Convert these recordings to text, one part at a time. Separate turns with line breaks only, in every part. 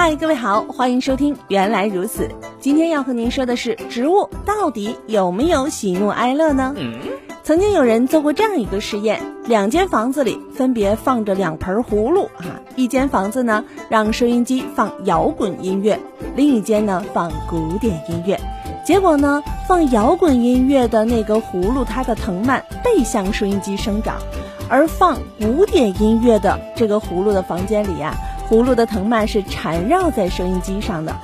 嗨，各位好，欢迎收听《原来如此》。今天要和您说的是，植物到底有没有喜怒哀乐呢？曾经有人做过这样一个实验：两间房子里分别放着两盆葫芦啊，一间房子呢让收音机放摇滚音乐，另一间呢放古典音乐。结果呢，放摇滚音乐的那个葫芦，它的藤蔓背向收音机生长，而放古典音乐的这个葫芦的房间里呀。葫芦的藤蔓是缠绕在收音机上的。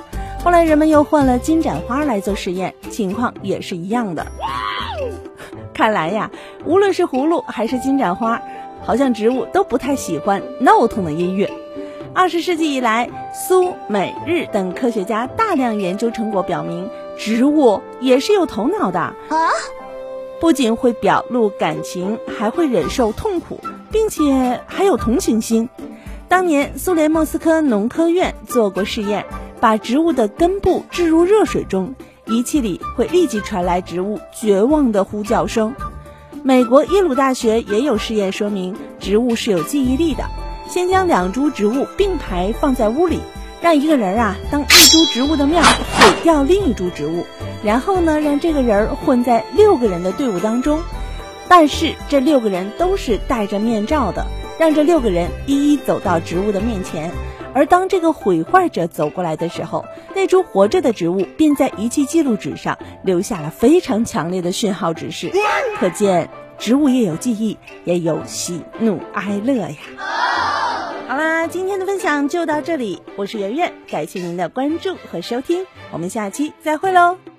后来人们又换了金盏花来做实验，情况也是一样的。看来呀，无论是葫芦还是金盏花，好像植物都不太喜欢闹腾的音乐。二十世纪以来，苏美日等科学家大量研究成果表明，植物也是有头脑的啊，不仅会表露感情，还会忍受痛苦，并且还有同情心。当年，苏联莫斯科农科院做过试验，把植物的根部置入热水中，仪器里会立即传来植物绝望的呼叫声。美国耶鲁大学也有试验说明，植物是有记忆力的。先将两株植物并排放在屋里，让一个人啊当一株植物的面毁掉另一株植物，然后呢让这个人混在六个人的队伍当中，但是这六个人都是戴着面罩的。让这六个人一一走到植物的面前，而当这个毁坏者走过来的时候，那株活着的植物便在仪器记录纸上留下了非常强烈的讯号指示。可见，植物也有记忆，也有喜怒哀乐呀。好啦，今天的分享就到这里，我是圆圆，感谢您的关注和收听，我们下期再会喽。